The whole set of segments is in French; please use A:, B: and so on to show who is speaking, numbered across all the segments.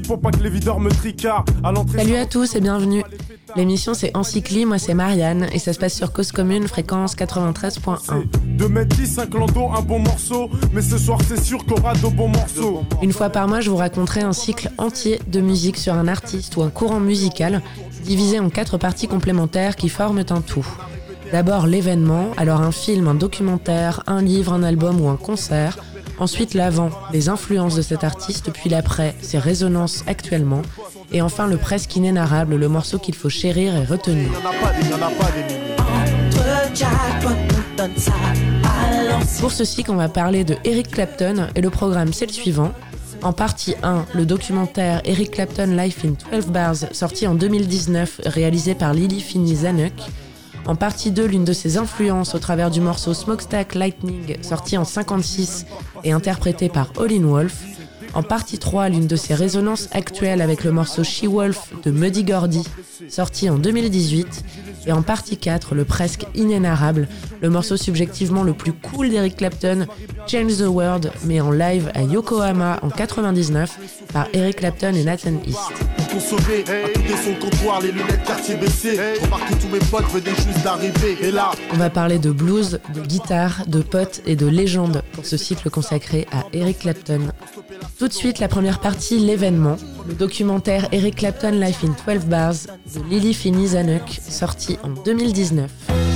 A: Pour pas que les videurs me tricardent. À
B: Salut à tous et bienvenue. L'émission c'est Encycli, moi c'est Marianne et ça se passe sur Cause Commune, fréquence 93.1.
A: De mettre 10, un clando, un bon morceau, mais ce soir c'est sûr qu'on aura de bons morceaux.
B: Une fois par mois, je vous raconterai un cycle entier de musique sur un artiste ou un courant musical, divisé en quatre parties complémentaires qui forment un tout. D'abord l'événement, alors un film, un documentaire, un livre, un album ou un concert. Ensuite l'avant, les influences de cet artiste, puis l'après, ses résonances actuellement. Et enfin le presque inénarrable, le morceau qu'il faut chérir et retenir. Pour ceci qu'on va parler de Eric Clapton et le programme c'est le suivant. En partie 1, le documentaire Eric Clapton Life in 12 Bars, sorti en 2019, réalisé par Lily Finney Zanuck. En partie 2, l'une de ses influences au travers du morceau Smokestack Lightning, sorti en 56 et interprété par Olin Wolf. En partie 3, l'une de ses résonances actuelles avec le morceau She-Wolf de Muddy Gordy, sorti en 2018. Et en partie 4, le presque inénarrable, le morceau subjectivement le plus cool d'Eric Clapton, Change the World, mais en live à Yokohama en 99 par Eric Clapton et Nathan East. On va parler de blues, de guitare, de potes et de légendes pour ce cycle consacré à Eric Clapton. Tout de suite, la première partie, l'événement, le documentaire Eric Clapton Life in 12 Bars de Lily Finney Zanuck, sorti en 2019.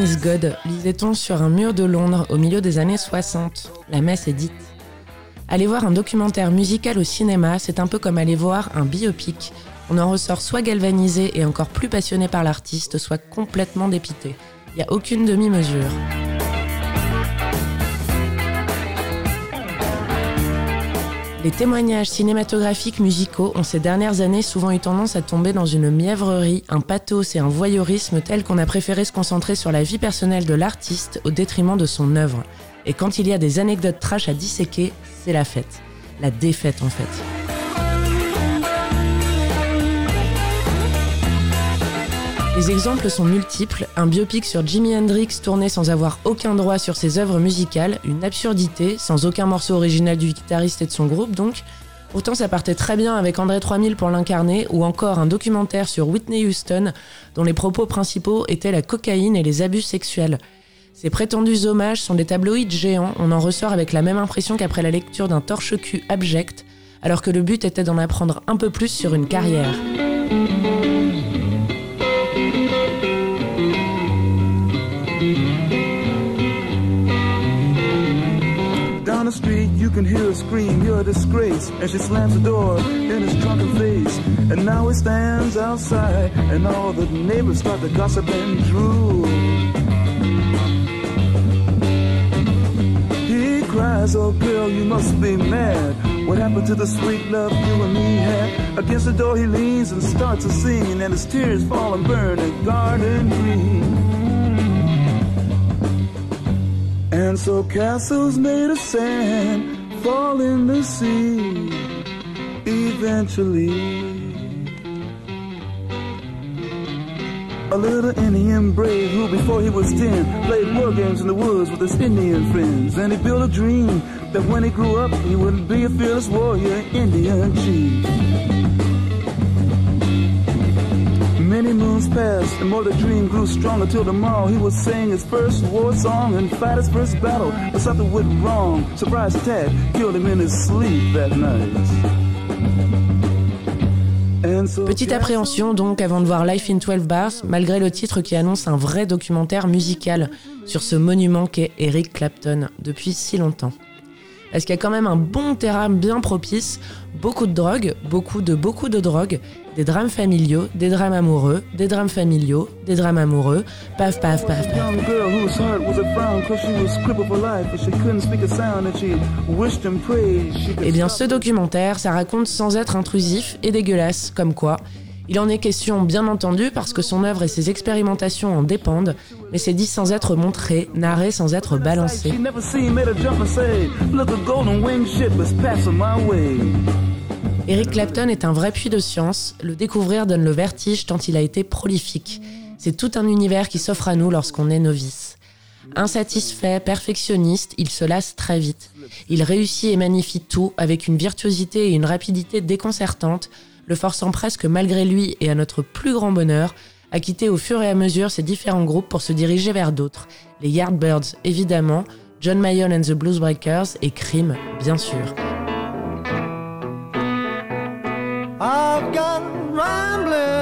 B: Is God, lisait-on sur un mur de Londres au milieu des années 60. La messe est dite. Aller voir un documentaire musical au cinéma, c'est un peu comme aller voir un biopic. On en ressort soit galvanisé et encore plus passionné par l'artiste, soit complètement dépité. Il n'y a aucune demi-mesure. Les témoignages cinématographiques musicaux ont ces dernières années souvent eu tendance à tomber dans une mièvrerie, un pathos et un voyeurisme tel qu'on a préféré se concentrer sur la vie personnelle de l'artiste au détriment de son œuvre. Et quand il y a des anecdotes trash à disséquer, c'est la fête. La défaite en fait. Les exemples sont multiples, un biopic sur Jimi Hendrix tourné sans avoir aucun droit sur ses œuvres musicales, une absurdité, sans aucun morceau original du guitariste et de son groupe donc, Pourtant, ça partait très bien avec André 3000 pour l'incarner, ou encore un documentaire sur Whitney Houston, dont les propos principaux étaient la cocaïne et les abus sexuels. Ces prétendus hommages sont des tabloïds géants, on en ressort avec la même impression qu'après la lecture d'un torche-cul abject, alors que le but était d'en apprendre un peu plus sur une carrière.
C: The street, you can hear her scream, you're a disgrace. And she slams the door in his drunken face. And now he stands outside, and all the neighbors start to gossip and drool. He cries, oh girl, you must be mad. What happened to the sweet love you and me had? Against the door he leans and starts to sing, and his tears fall and burn in garden green. And so castles made of sand fall in the sea eventually. A little Indian brave who, before he was ten, played war games in the woods with his Indian friends. And he built a dream that when he grew up, he would be a fearless warrior, Indian chief. Many moons passed, and more the dream grew stronger till tomorrow he would sing his first war song and fight his first battle. But something went wrong. Surprise attack killed him in his sleep that night.
B: Petite appréhension donc avant de voir Life in 12 Bars, malgré le titre qui annonce un vrai documentaire musical sur ce monument qu'est Eric Clapton depuis si longtemps. Est-ce qu'il y a quand même un bon terrain bien propice, beaucoup de drogue, beaucoup de beaucoup de drogue, des drames familiaux, des drames amoureux, des drames familiaux, des drames amoureux, paf paf paf paf. Eh bien ce documentaire, ça raconte sans être intrusif et dégueulasse, comme quoi il en est question, bien entendu, parce que son œuvre et ses expérimentations en dépendent, mais c'est dit sans être montré, narré sans être balancé. Eric Clapton est un vrai puits de science, le découvrir donne le vertige tant il a été prolifique. C'est tout un univers qui s'offre à nous lorsqu'on est novice. Insatisfait, perfectionniste, il se lasse très vite. Il réussit et magnifie tout avec une virtuosité et une rapidité déconcertantes, le forçant presque malgré lui et à notre plus grand bonheur à quitter au fur et à mesure ses différents groupes pour se diriger vers d'autres. Les Yardbirds, évidemment, John Mayall and the Bluesbreakers et Cream, bien sûr. I've got rambling.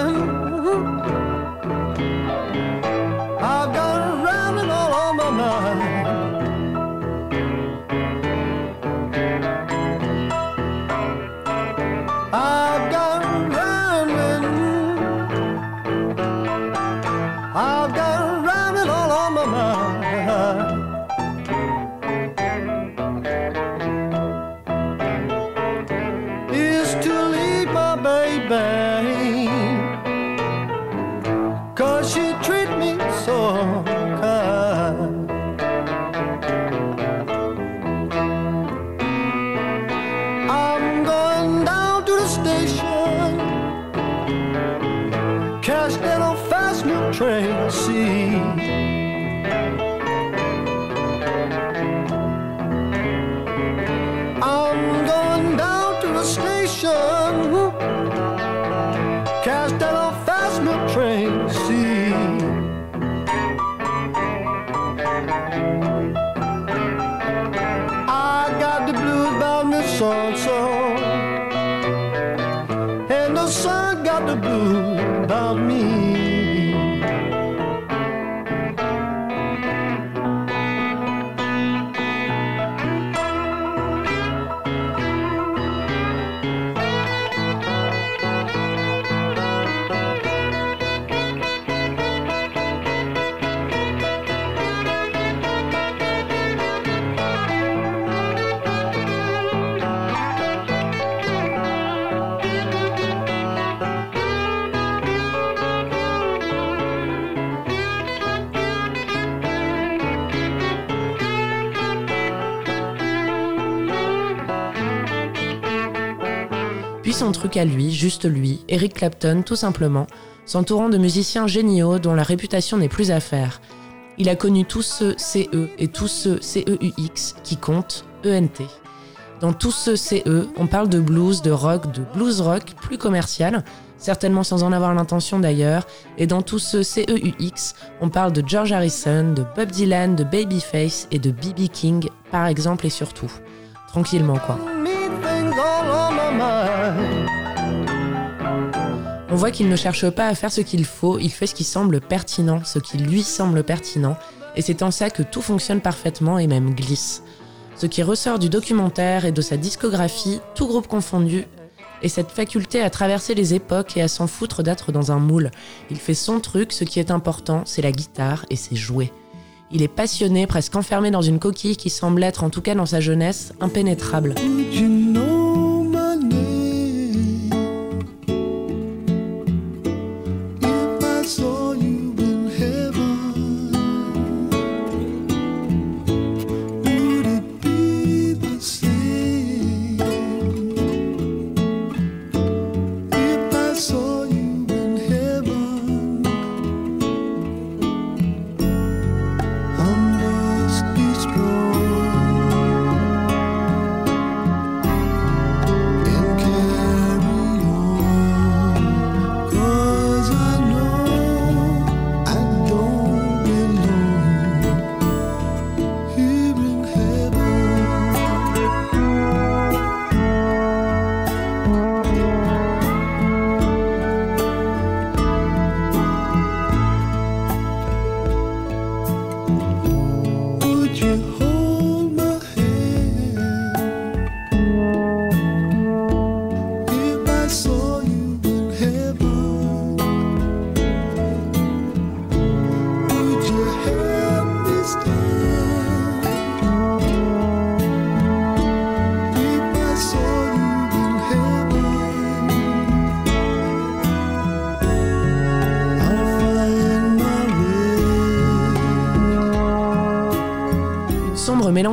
B: Son truc à lui, juste lui, Eric Clapton tout simplement, s'entourant de musiciens géniaux dont la réputation n'est plus à faire. Il a connu tous ceux CE et tous ceux CEUX qui comptent ENT. Dans tout ce CE, on parle de blues, de rock, de blues rock plus commercial, certainement sans en avoir l'intention d'ailleurs, et dans tout ce CEUX, on parle de George Harrison, de Bob Dylan, de Babyface et de B.B. King, par exemple et surtout. Tranquillement quoi. On voit qu'il ne cherche pas à faire ce qu'il faut, il fait ce qui semble pertinent, ce qui lui semble pertinent, et c'est en ça que tout fonctionne parfaitement et même glisse. Ce qui ressort du documentaire et de sa discographie, tout groupe confondu, est cette faculté à traverser les époques et à s'en foutre d'être dans un moule. Il fait son truc, ce qui est important, c'est la guitare et c'est jouer. Il est passionné, presque enfermé dans une coquille qui semble être, en tout cas dans sa jeunesse, impénétrable.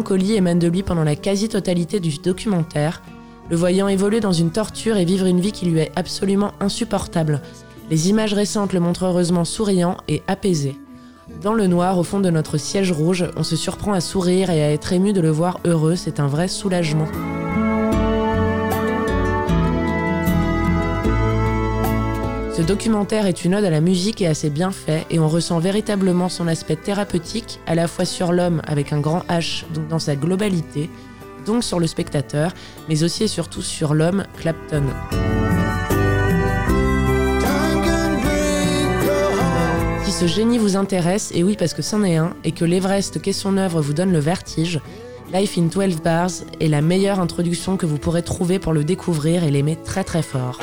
B: Mélancolie émane de lui pendant la quasi-totalité du documentaire, le voyant évoluer dans une torture et vivre une vie qui lui est absolument insupportable. Les images récentes le montrent heureusement souriant et apaisé. Dans le noir, au fond de notre siège rouge, on se surprend à sourire et à être ému de le voir heureux, c'est un vrai soulagement. Ce documentaire est une ode à la musique et à ses bienfaits, et on ressent véritablement son aspect thérapeutique, à la fois sur l'homme avec un grand H, donc dans sa globalité, donc sur le spectateur, mais aussi et surtout sur l'homme Clapton. Si ce génie vous intéresse, et oui parce que c'en est un, et que l'Everest qu'est son œuvre vous donne le vertige, Life in 12 Bars est la meilleure introduction que vous pourrez trouver pour le découvrir et l'aimer très très fort.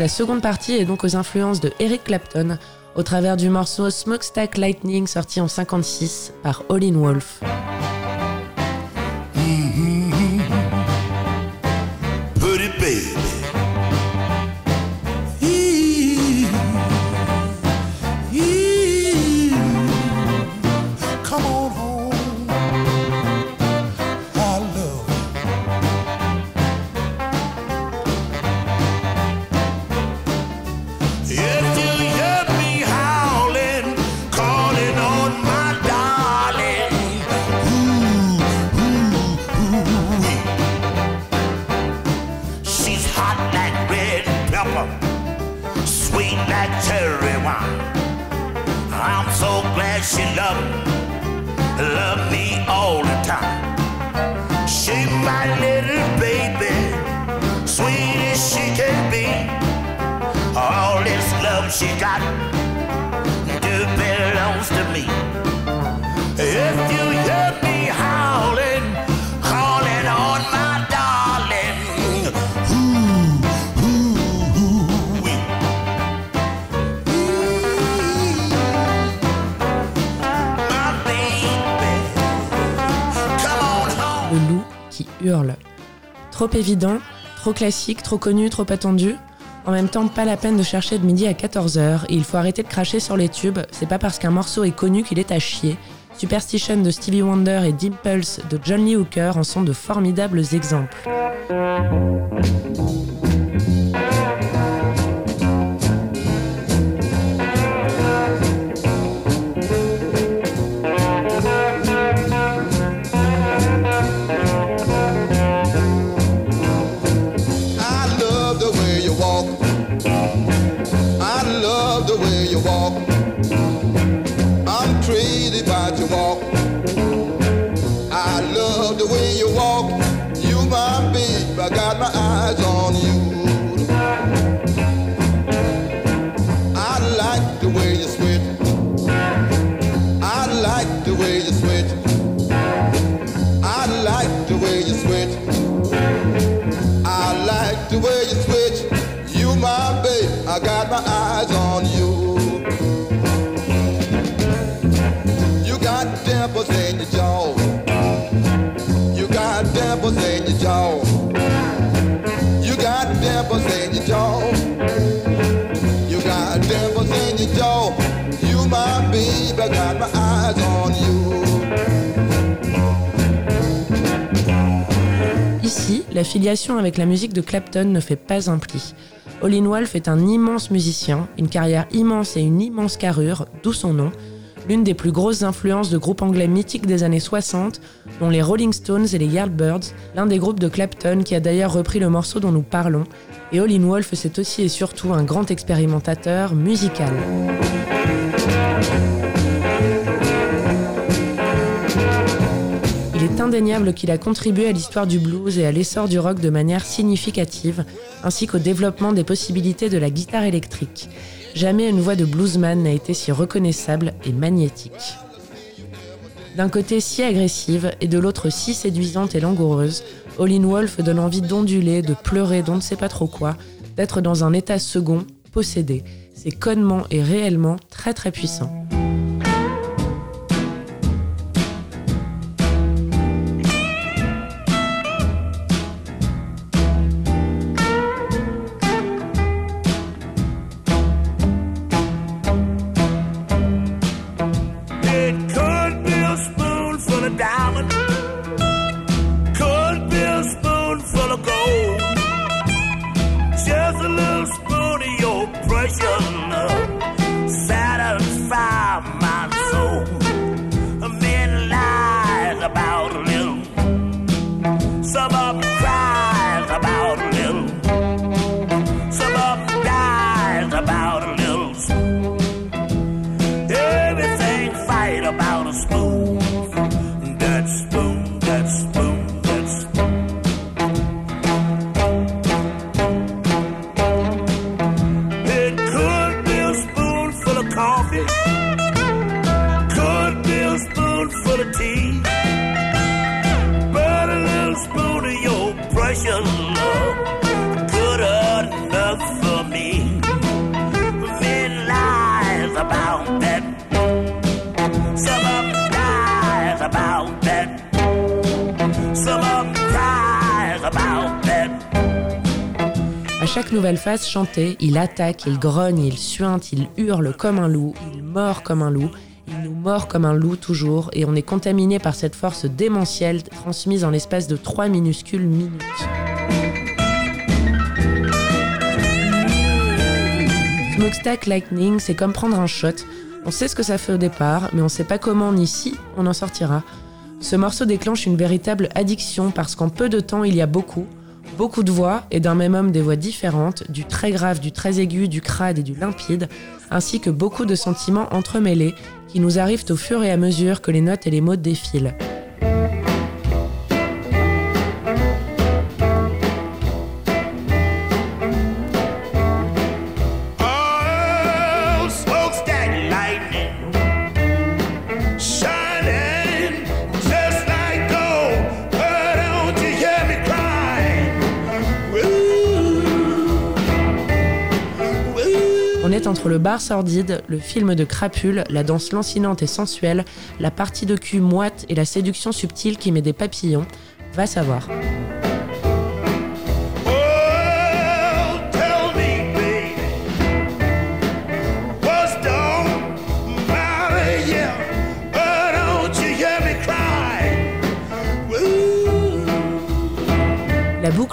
B: La seconde partie et donc aux influences de Eric Clapton au travers du morceau Smokestack Lightning sorti en 56 par All in Wolf. Trop évident, trop classique, trop connu, trop attendu. En même temps, pas la peine de chercher de midi à 14h et il faut arrêter de cracher sur les tubes, c'est pas parce qu'un morceau est connu qu'il est à chier. Superstition de Stevie Wonder et Dimples de John Lee Hooker en sont de formidables exemples. like
D: the way you switch. I like the way you switch. I like the way you switch. You my babe, I got my eyes on you. You got dimples in your jaw. You got dimples in your jaw. You got dimples in your jaw. You got dimples in your jaw. You my babe,
B: la filiation avec la musique de Clapton ne fait pas un pli. Olin Wolf est un immense musicien, une carrière immense et une immense carrure, d'où son nom, l'une des plus grosses influences de groupes anglais mythiques des années 60, dont les Rolling Stones et les Yardbirds, l'un des groupes de Clapton qui a d'ailleurs repris le morceau dont nous parlons, et Olin Wolf c'est aussi et surtout un grand expérimentateur musical. Indéniable qu'il a contribué à l'histoire du blues et à l'essor du rock de manière significative, ainsi qu'au développement des possibilités de la guitare électrique. Jamais une voix de bluesman n'a été si reconnaissable et magnétique. D'un côté si agressive et de l'autre si séduisante et langoureuse, All Wolf donne envie d'onduler, de pleurer, d'on ne sait pas trop quoi, d'être dans un état second, possédé. C'est connement et réellement très très puissant.
E: Precious love good enough for
B: chaque nouvelle phase chantée, il attaque, il grogne, il suinte, il hurle comme un loup, il mord comme un loup, il nous mord comme un loup toujours, et on est contaminé par cette force démentielle transmise en l'espace de trois minuscules minutes. Smokestack Lightning, c'est comme prendre un shot. On sait ce que ça fait au départ, mais on sait pas comment ni si on en sortira. Ce morceau déclenche une véritable addiction parce qu'en peu de temps, il y a beaucoup, beaucoup de voix et d'un même homme des voix différentes, du très grave, du très aigu, du crade et du limpide, ainsi que beaucoup de sentiments entremêlés qui nous arrivent au fur et à mesure que les notes et les mots défilent. Entre le bar sordide, le film de crapule, la danse lancinante et sensuelle, la partie de cul moite et la séduction subtile qui met des papillons. Va savoir.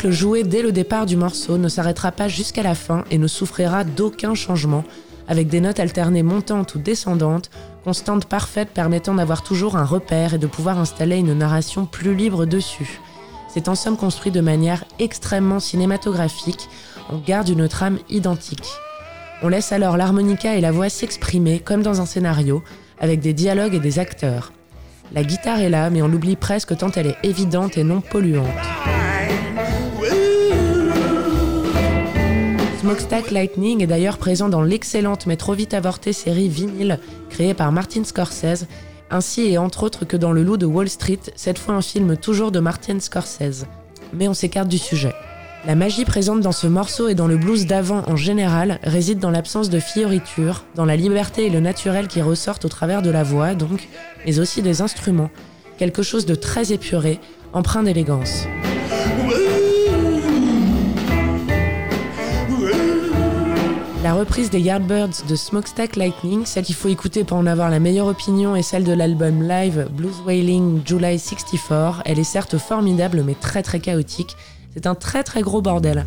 B: Boucle jouée dès le départ du morceau ne s'arrêtera pas jusqu'à la fin et ne souffrira d'aucun changement, avec des notes alternées montantes ou descendantes, constantes parfaites permettant d'avoir toujours un repère et de pouvoir installer une narration plus libre dessus. C'est en somme construit de manière extrêmement cinématographique, on garde une trame identique. On laisse alors l'harmonica et la voix s'exprimer comme dans un scénario, avec des dialogues et des acteurs. La guitare est là, mais on l'oublie presque tant elle est évidente et non polluante. Smokestack Lightning est d'ailleurs présent dans l'excellente mais trop vite avortée série Vinyl créée par Martin Scorsese, ainsi et entre autres que dans Le Loup de Wall Street, cette fois un film toujours de Martin Scorsese. Mais on s'écarte du sujet. La magie présente dans ce morceau et dans le blues d'avant en général réside dans l'absence de fioriture, dans la liberté et le naturel qui ressortent au travers de la voix donc, mais aussi des instruments. Quelque chose de très épuré, empreint d'élégance. La reprise des Yardbirds de Smokestack Lightning, celle qu'il faut écouter pour en avoir la meilleure opinion, est celle de l'album live Blues Wailing July 64. Elle est certes formidable mais très très chaotique. C'est un très très gros bordel.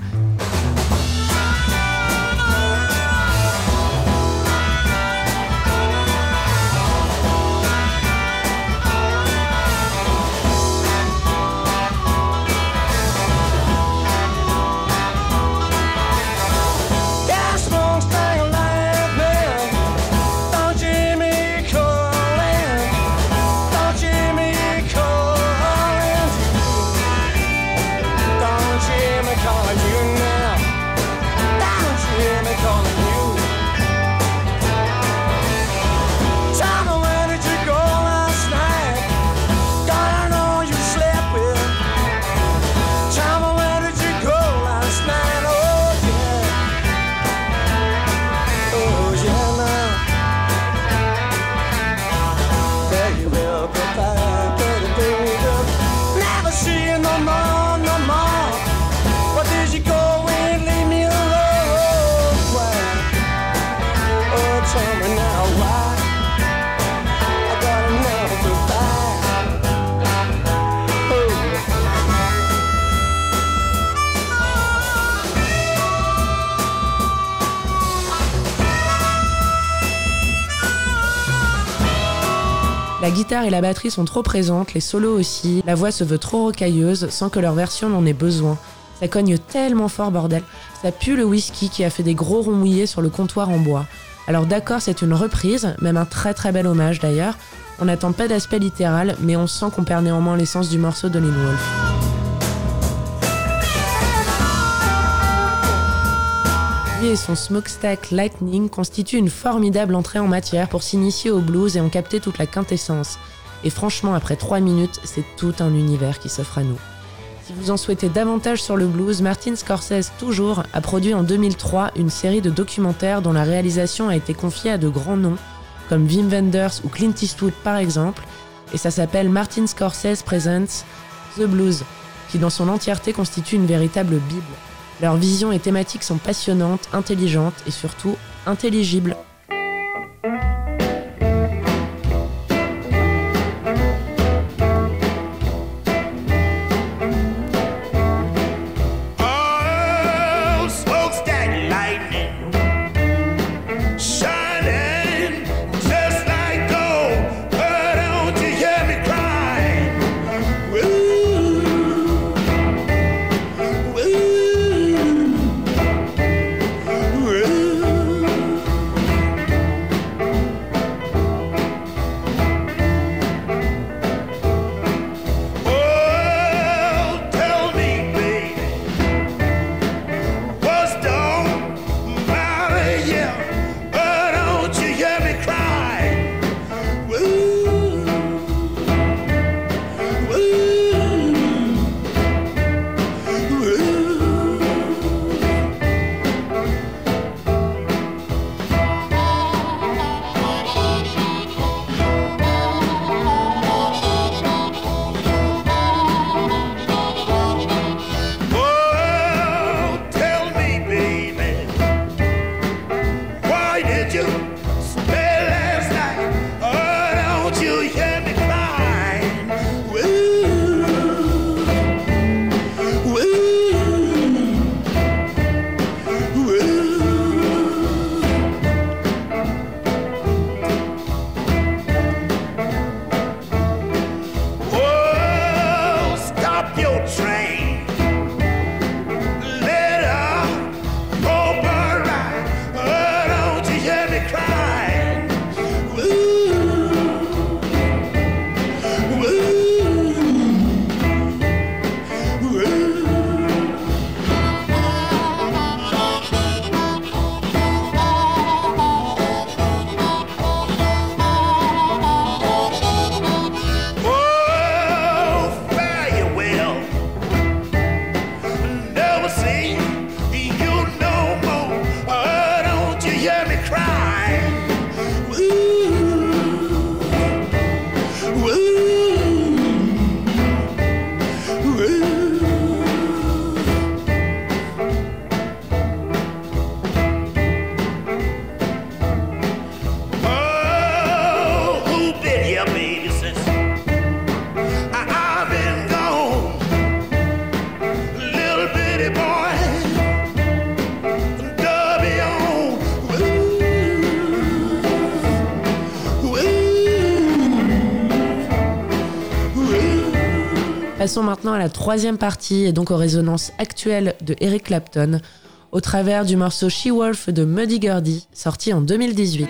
B: La guitare et la batterie sont trop présentes, les solos aussi, la voix se veut trop rocailleuse sans que leur version n'en ait besoin. Ça cogne tellement fort, bordel. Ça pue le whisky qui a fait des gros ronds mouillés sur le comptoir en bois. Alors d'accord, c'est une reprise, même un très très bel hommage d'ailleurs. On n'attend pas d'aspect littéral, mais on sent qu'on perd néanmoins l'essence du morceau de Lynn Wolf. Et son smokestack Lightning constituent une formidable entrée en matière pour s'initier au blues et en capter toute la quintessence. Et franchement, après 3 minutes, c'est tout un univers qui s'offre à nous. Si vous en souhaitez davantage sur le blues, Martin Scorsese, toujours, a produit en 2003 une série de documentaires dont la réalisation a été confiée à de grands noms, comme Wim Wenders ou Clint Eastwood par exemple, et ça s'appelle Martin Scorsese Presents The Blues,
E: qui dans son entièreté constitue une véritable Bible. Leurs visions et thématiques sont passionnantes, intelligentes et surtout intelligibles. passons maintenant à la troisième partie et donc aux résonances actuelles de Eric Clapton au travers du morceau She Wolf de Muddy Gurdy, sorti en 2018.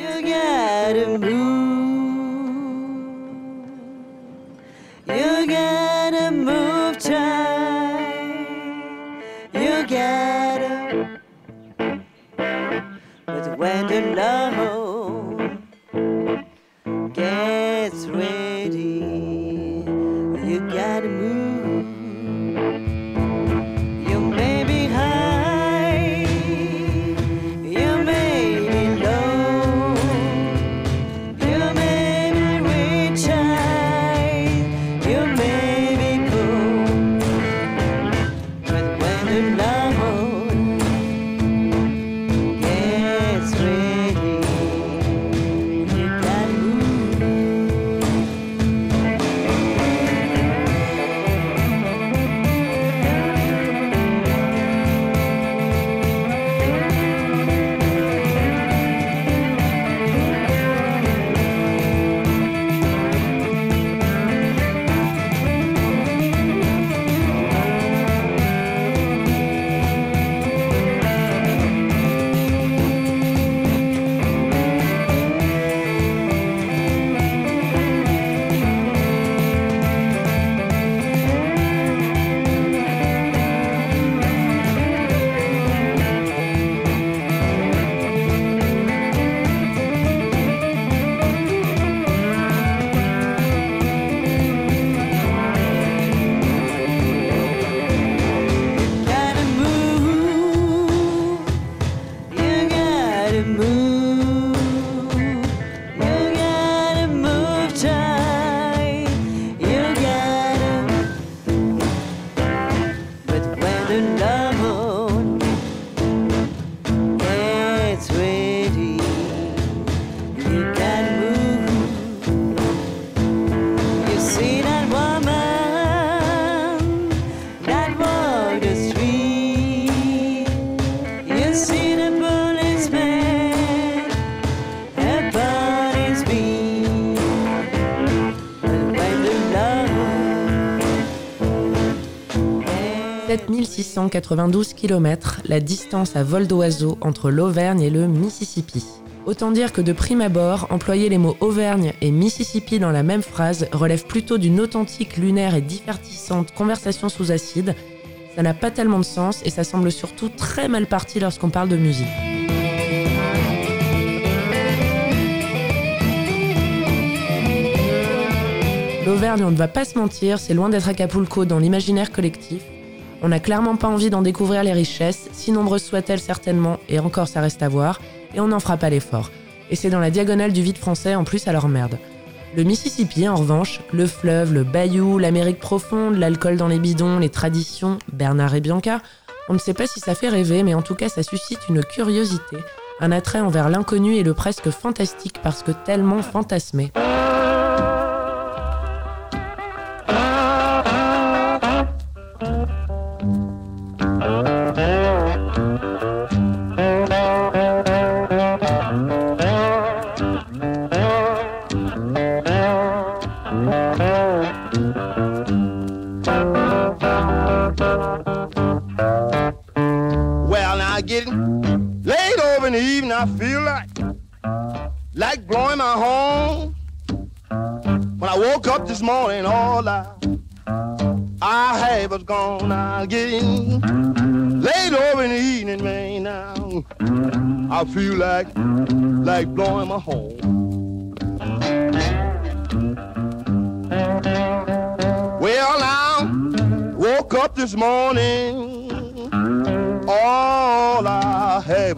B: 7692 km, la distance à vol d'oiseau entre l'Auvergne et le Mississippi. Autant dire que de prime abord, employer les mots Auvergne et Mississippi dans la même phrase relève plutôt d'une authentique, lunaire et divertissante conversation sous acide. Ça n'a pas tellement de sens et ça semble surtout très mal parti lorsqu'on parle de musique. L'Auvergne, on ne va pas se mentir, c'est loin d'être Acapulco dans l'imaginaire collectif. On n'a clairement pas envie d'en découvrir les richesses, si nombreuses soient-elles certainement, et encore ça reste à voir, et on n'en fera pas l'effort. Et c'est dans la diagonale du vide français en plus, alors merde. Le Mississippi, en revanche, le fleuve, le bayou, l'Amérique profonde, l'alcool dans les bidons, les traditions, Bernard et Bianca, on ne sait pas si ça fait rêver, mais en tout cas ça suscite une curiosité, un attrait envers l'inconnu et le presque fantastique parce que tellement fantasmé.
F: My horn. When I woke up this morning, all I I had was gone. Getting late over in the evening, man. Now I feel like like blowing my horn. Well, now woke up this morning. All I had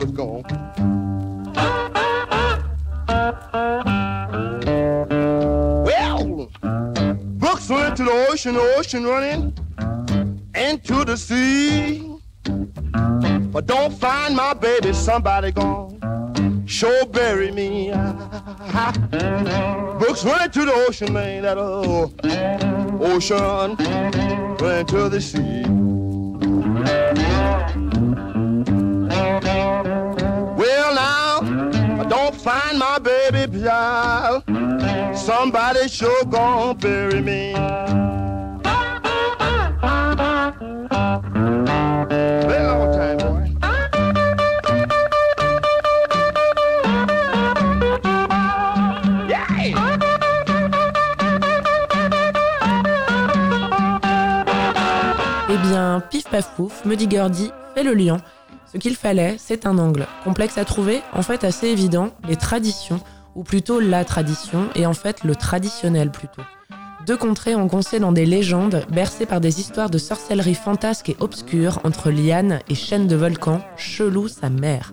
F: ocean, ocean running into the sea. But don't find my baby, somebody gone. Sure bury me. Books went to the ocean, man, that oh, ocean went to the sea. Well, now, don't find my baby child. Somebody sure gonna bury me.
B: Pouf, me dit Gordy, fais le lien. Ce qu'il fallait, c'est un angle. Complexe à trouver, en fait assez évident, les traditions, ou plutôt la tradition, et en fait le traditionnel plutôt. Deux contrées engoncées dans des légendes, bercées par des histoires de sorcellerie fantasque et obscure entre lianes et chaînes de volcans, chelou sa mère.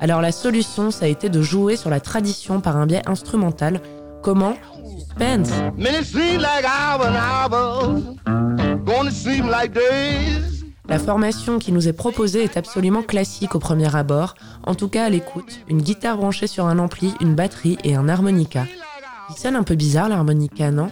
B: Alors la solution, ça a été de jouer sur la tradition par un biais instrumental. Comment? Suspense. La formation qui nous est proposée est absolument classique au premier abord, en tout cas à l'écoute, une guitare branchée sur un ampli, une batterie et un harmonica. Il sonne un peu bizarre l'harmonica, non?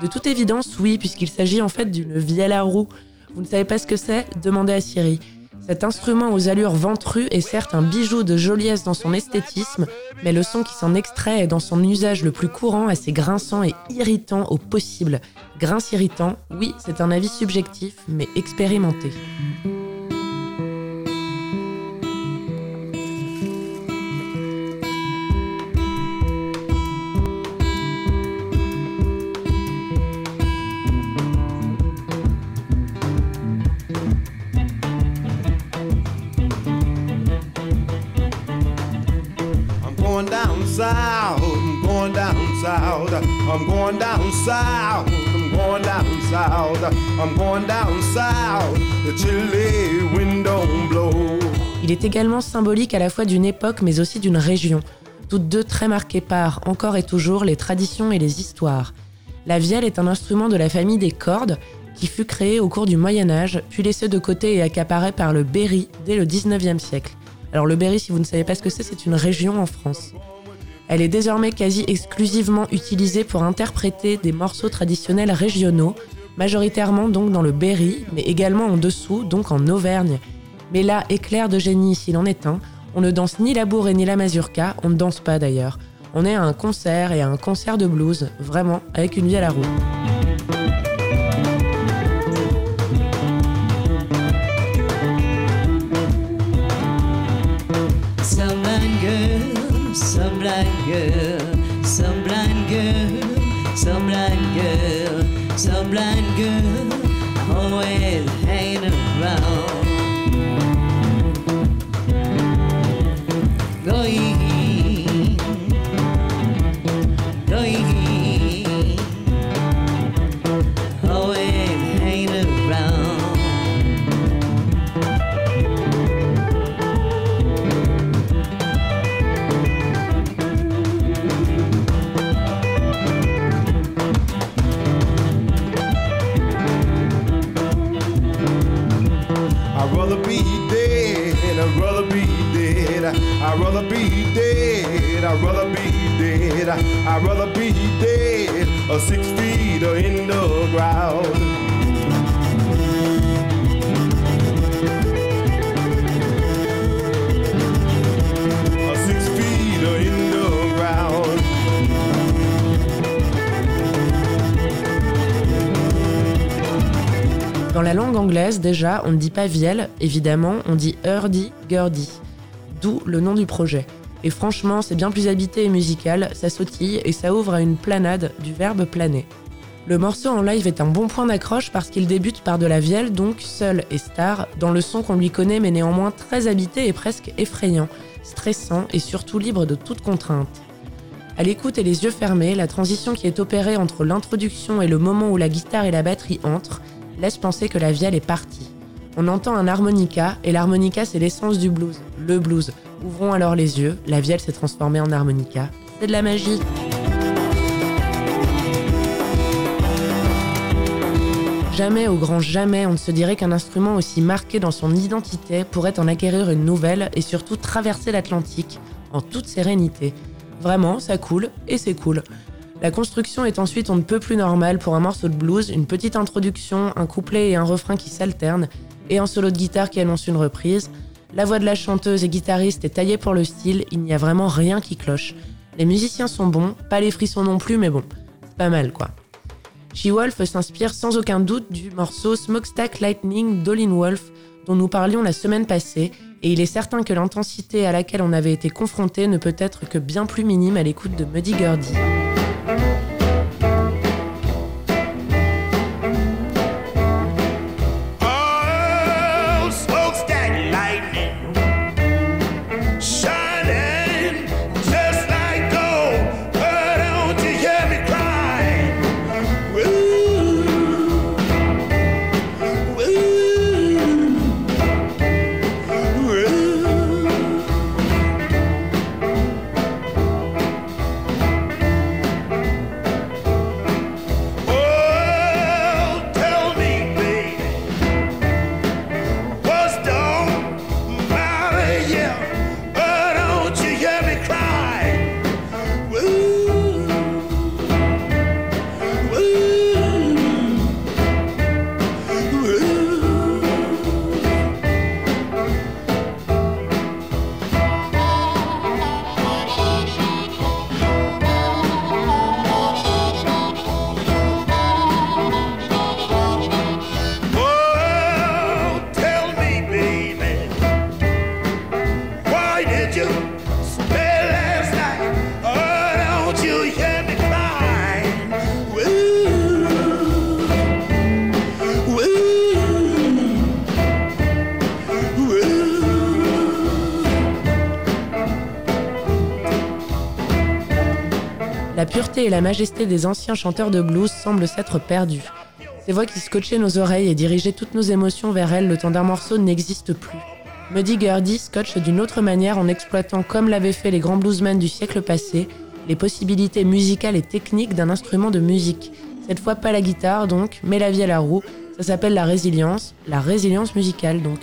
B: De toute évidence, oui, puisqu'il s'agit en fait d'une vielle à roue. Vous ne savez pas ce que c'est? Demandez à Siri. Cet instrument aux allures ventrues est certes un bijou de joliesse dans son esthétisme, mais le son qui s'en extrait est dans son usage le plus courant assez grinçant et irritant au possible. Grince irritant, oui, c'est un avis subjectif, mais expérimenté.
G: I'm going down south, the chilly wind don't blow.
B: Il est également symbolique à la fois d'une époque mais aussi d'une région, toutes deux très marquées par, encore et toujours, les traditions et les histoires. La vielle est un instrument de la famille des cordes, qui fut créée au cours du Moyen Âge, puis laissée de côté et accaparée par le Berry dès le 19e siècle. Alors le Berry, si vous ne savez pas ce que c'est, c'est une région en France. Elle est désormais quasi exclusivement utilisée pour interpréter des morceaux traditionnels régionaux, majoritairement donc dans le Berry, mais également en dessous, donc en Auvergne. Mais là, éclair de génie s'il en est un, on ne danse ni la bourre ni la mazurka, on ne danse pas d'ailleurs. On est à un concert et à un concert de blues, vraiment, avec une vie à la roue.
H: Some blind girl, oh, always hanging around.
B: On ne dit pas vielle, évidemment, on dit hurdy-gurdy. D'où le nom du projet. Et franchement, c'est bien plus habité et musical, ça sautille et ça ouvre à une planade du verbe planer. Le morceau en live est un bon point d'accroche parce qu'il débute par de la vielle, donc seul et star, dans le son qu'on lui connaît mais néanmoins très habité et presque effrayant, stressant et surtout libre de toute contrainte. À l'écoute et les yeux fermés, la transition qui est opérée entre l'introduction et le moment où la guitare et la batterie entrent laisse penser que la vielle est partie. On entend un harmonica, et l'harmonica c'est l'essence du blues, le blues. Ouvrons alors les yeux, la vielle s'est transformée en harmonica. C'est de la magie. Jamais, au grand jamais, on ne se dirait qu'un instrument aussi marqué dans son identité pourrait en acquérir une nouvelle et surtout traverser l'Atlantique en toute sérénité. Vraiment, ça coule et c'est cool. La construction est ensuite on ne peut plus normale pour un morceau de blues, une petite introduction, un couplet et un refrain qui s'alternent, et un solo de guitare qui annonce une reprise. La voix de la chanteuse et guitariste est taillée pour le style, il n'y a vraiment rien qui cloche. Les musiciens sont bons, pas les frissons non plus, mais bon, c'est pas mal quoi. She-Wolf s'inspire sans aucun doute du morceau Smokestack Lightning d'Olin Wolf dont nous parlions la semaine passée, et il est certain que l'intensité à laquelle on avait été confronté ne peut être que bien plus minime à l'écoute de Muddy Gurdy. la pureté et la majesté des anciens chanteurs de blues semblent s'être perdues. Ces voix qui scotchaient nos oreilles et dirigeaient toutes nos émotions vers elles le temps d'un morceau n'existent plus. Muddy Gurdy scotche d'une autre manière en exploitant, comme l'avaient fait les grands bluesmen du siècle passé, les possibilités musicales et techniques d'un instrument de musique. Cette fois pas la guitare donc, mais la vie à la roue.
I: Ça s'appelle la résilience, la résilience musicale donc.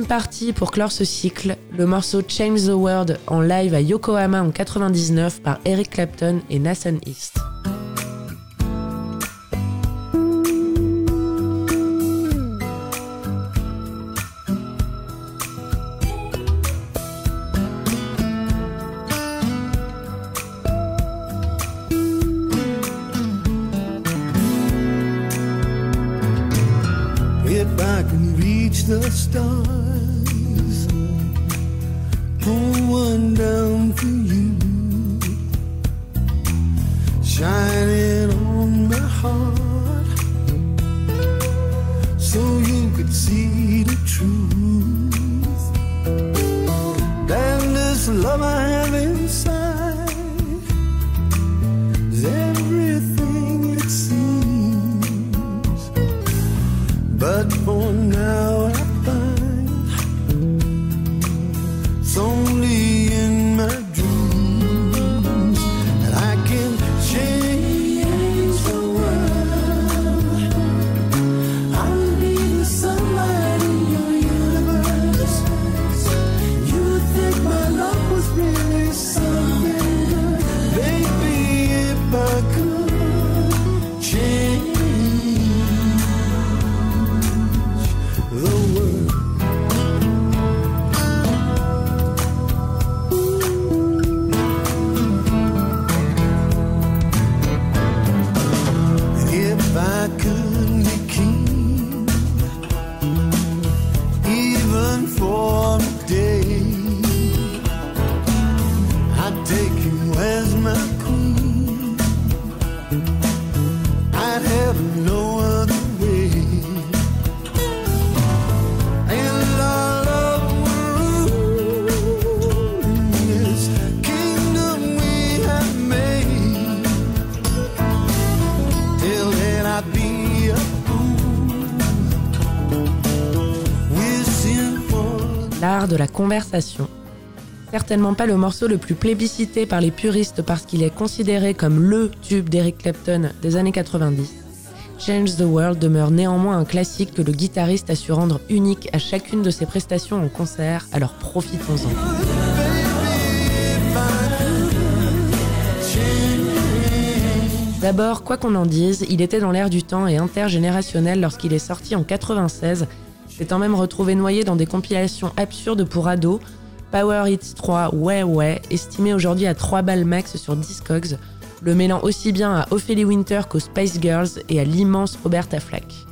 I: Partie pour clore ce cycle, le morceau Change the World en live à Yokohama en 99 par Eric Clapton et Nathan East.
B: L'art de la conversation. Certainement pas le morceau le plus plébiscité par les puristes parce qu'il est considéré comme LE tube d'Eric Clapton des années 90. Change the World demeure néanmoins un classique que le guitariste a su rendre unique à chacune de ses prestations en concert, alors profitons-en. D'abord, quoi qu'on en dise, il était dans l'air du temps et intergénérationnel lorsqu'il est sorti en 96, s'étant même retrouvé noyé dans des compilations absurdes pour ados, Power Hits 3 Ouais Ouais, estimé aujourd'hui à 3 balles max sur Discogs, le mêlant aussi bien à Ophélie Winter qu'aux Spice Girls et à l'immense Roberta Flack.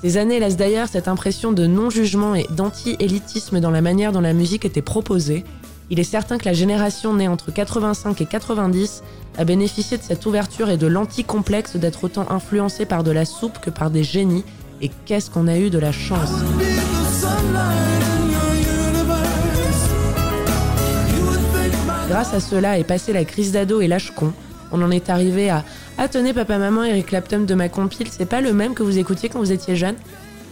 B: Ces années laissent d'ailleurs cette impression de non-jugement et d'anti-élitisme dans la manière dont la musique était proposée. Il est certain que la génération née entre 85 et 90 a bénéficié de cette ouverture et de l'anti-complexe d'être autant influencé par de la soupe que par des génies. Et qu'est-ce qu'on a eu de la chance Grâce à cela est passée la crise d'ado et l'âge con. On en est arrivé à Ah tenez papa maman Eric Clapton de ma compile, c'est pas le même que vous écoutiez quand vous étiez jeune?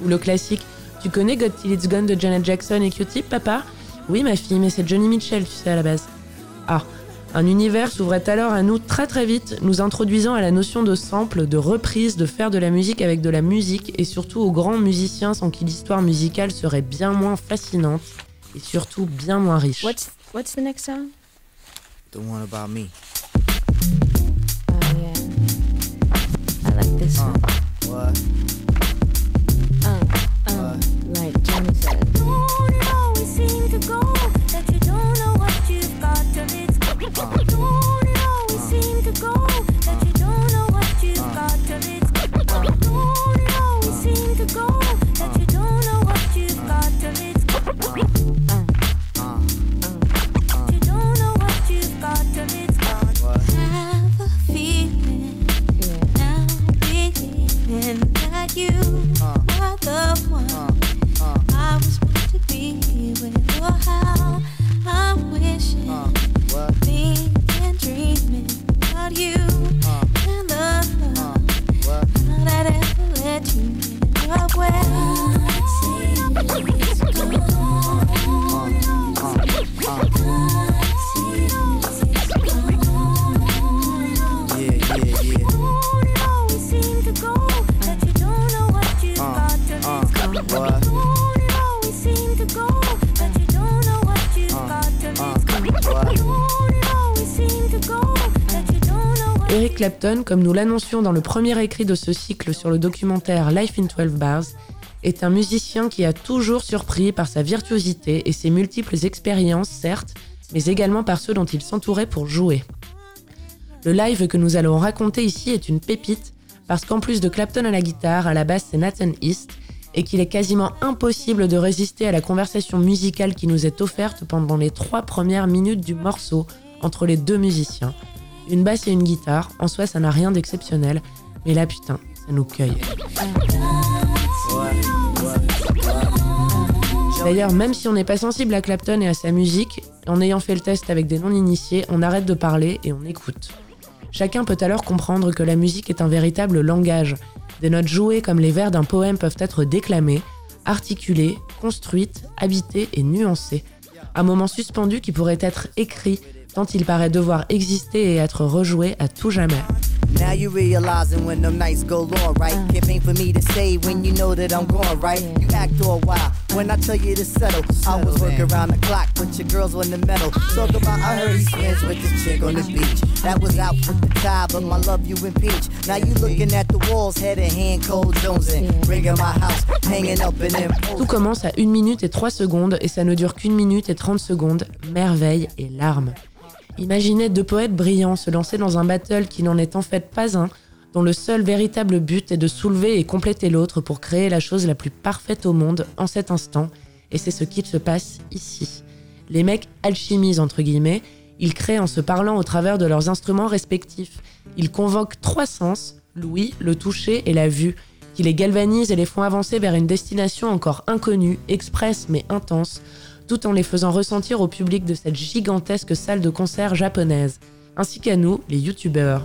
B: Ou le classique Tu connais God Till It's Gone de Janet Jackson et Q-Tip papa? Oui ma fille mais c'est Johnny Mitchell tu sais à la base. Ah un univers s'ouvrait alors à nous très très vite, nous introduisant à la notion de sample, de reprise, de faire de la musique avec de la musique et surtout aux grands musiciens sans qui l'histoire musicale serait bien moins fascinante et surtout bien moins riche.
J: What's what's the next song?
K: The one about me.
J: Oh yeah. I like this one.
K: What?
B: Clapton, comme nous l'annoncions dans le premier écrit de ce cycle sur le documentaire Life in 12 Bars, est un musicien qui a toujours surpris par sa virtuosité et ses multiples expériences, certes, mais également par ceux dont il s'entourait pour jouer. Le live que nous allons raconter ici est une pépite, parce qu'en plus de Clapton à la guitare, à la basse c'est Nathan East, et qu'il est quasiment impossible de résister à la conversation musicale qui nous est offerte pendant les trois premières minutes du morceau entre les deux musiciens. Une basse et une guitare, en soi ça n'a rien d'exceptionnel, mais là putain, ça nous cueille. D'ailleurs, même si on n'est pas sensible à Clapton et à sa musique, en ayant fait le test avec des non-initiés, on arrête de parler et on écoute. Chacun peut alors comprendre que la musique est un véritable langage. Des notes jouées comme les vers d'un poème peuvent être déclamées, articulées, construites, habitées et nuancées. Un moment suspendu qui pourrait être écrit tant il paraît devoir exister et être rejoué à tout jamais.
K: Now you realizing when them nights go long, right? It ain't for me to say when you know that I'm gone, right? You act all wild when I tell you to settle. I was working around the clock, but your girls on the metal. Talk about I heard he's friends with this chick on the beach. That was out for the tie, but my love you impeach. Now you looking at the walls, head in hand, cold Jones in. Ringing my house, hanging up in them.
B: Tout commence à 1 minute et 3 secondes et ça ne dure qu'une minute et 30 secondes. Merveille et larmes. Imaginez deux poètes brillants se lancer dans un battle qui n'en est en fait pas un, dont le seul véritable but est de soulever et compléter l'autre pour créer la chose la plus parfaite au monde en cet instant, et c'est ce qui se passe ici. Les mecs alchimisent entre guillemets, ils créent en se parlant au travers de leurs instruments respectifs. Ils convoquent trois sens, l'ouïe, le toucher et la vue, qui les galvanisent et les font avancer vers une destination encore inconnue, expresse mais intense, tout en les faisant ressentir au public de cette gigantesque salle de concert japonaise, ainsi qu'à nous, les youtubeurs.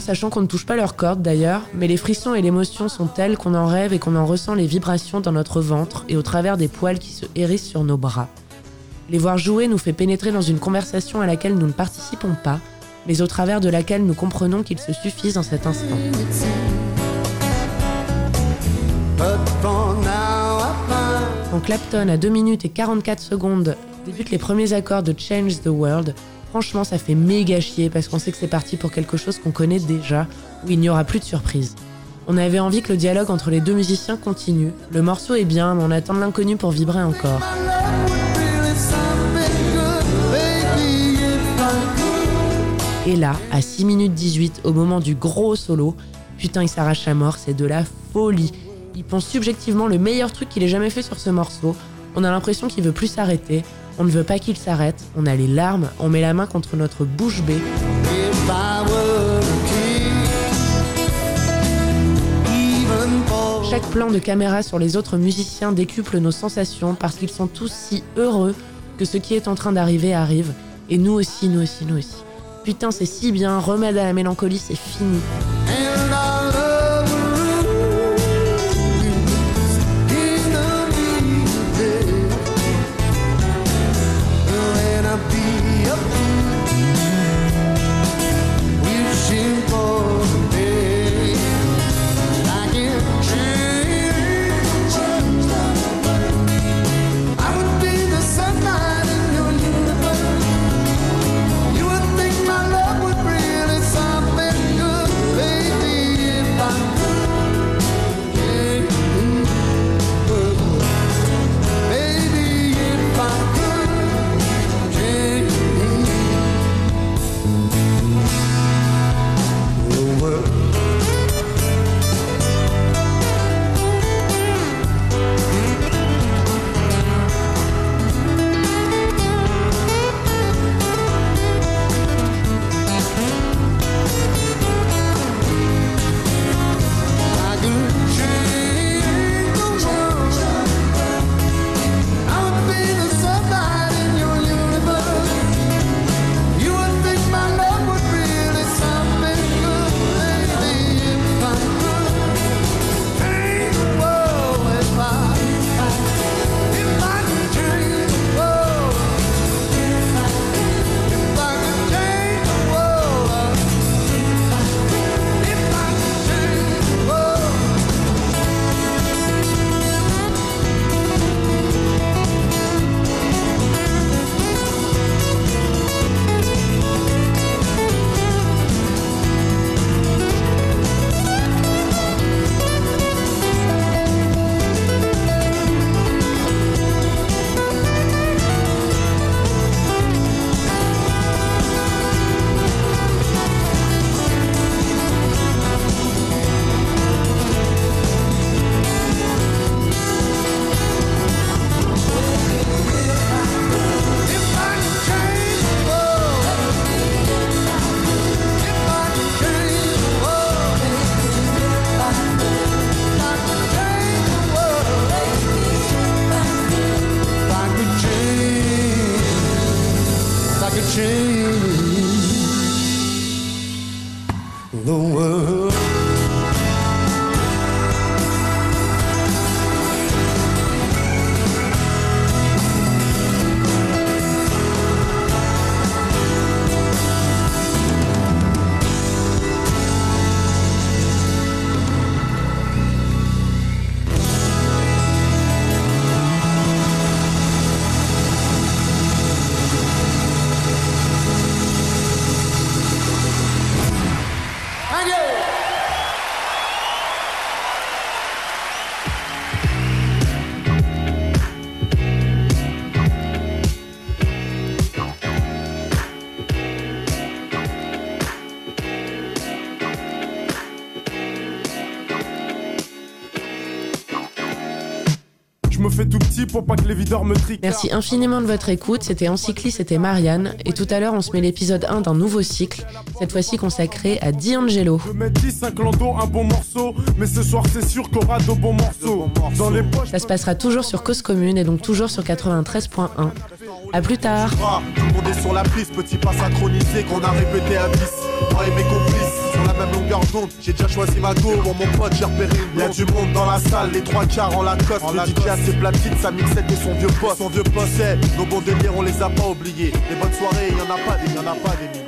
B: Sachant qu'on ne touche pas leurs cordes d'ailleurs, mais les frissons et l'émotion sont tels qu'on en rêve et qu'on en ressent les vibrations dans notre ventre et au travers des poils qui se hérissent sur nos bras. Les voir jouer nous fait pénétrer dans une conversation à laquelle nous ne participons pas, mais au travers de laquelle nous comprenons qu'ils se suffisent en cet instant. Quand Clapton, à 2 minutes et 44 secondes, débute les premiers accords de Change the World, franchement, ça fait méga chier parce qu'on sait que c'est parti pour quelque chose qu'on connaît déjà, où il n'y aura plus de surprise. On avait envie que le dialogue entre les deux musiciens continue. Le morceau est bien, mais on attend l'inconnu pour vibrer encore. Et là, à 6 minutes 18, au moment du gros solo, putain, il s'arrache à mort, c'est de la folie. Il pense subjectivement le meilleur truc qu'il ait jamais fait sur ce morceau. On a l'impression qu'il veut plus s'arrêter. On ne veut pas qu'il s'arrête. On a les larmes. On met la main contre notre bouche bée. Chaque plan de caméra sur les autres musiciens décuple nos sensations parce qu'ils sont tous si heureux que ce qui est en train d'arriver arrive. Et nous aussi, nous aussi, nous aussi. Putain, c'est si bien, remède à la mélancolie, c'est fini.
A: Pour pas que les videurs me triquent.
B: Merci infiniment de votre écoute. C'était Encycli, c'était Marianne. Et tout à l'heure, on se met l'épisode 1 d'un nouveau cycle, cette fois-ci consacré à D'Angelo.
A: Je mets 10, 5 landau, un bon morceau. Mais ce soir, c'est sûr qu'on aura de bons morceaux. Dans les poches.
B: Ça se passera toujours sur Cause Commune et donc toujours sur 93.1. À plus tard.
G: Tout le monde est sur la piste, petit pas synchronisé qu'on a répété à 10. J'ai déjà choisi ma go. Pour mon pote, j'ai repéré une Y'a du monde dans la salle, les trois quarts en Lacoste. En le DJ a ses platines, sa mixette et son vieux poste. Son vieux poste, c'est nos bons délires, on les a pas oubliés. Les bonnes soirées, y en a pas des, y en a pas des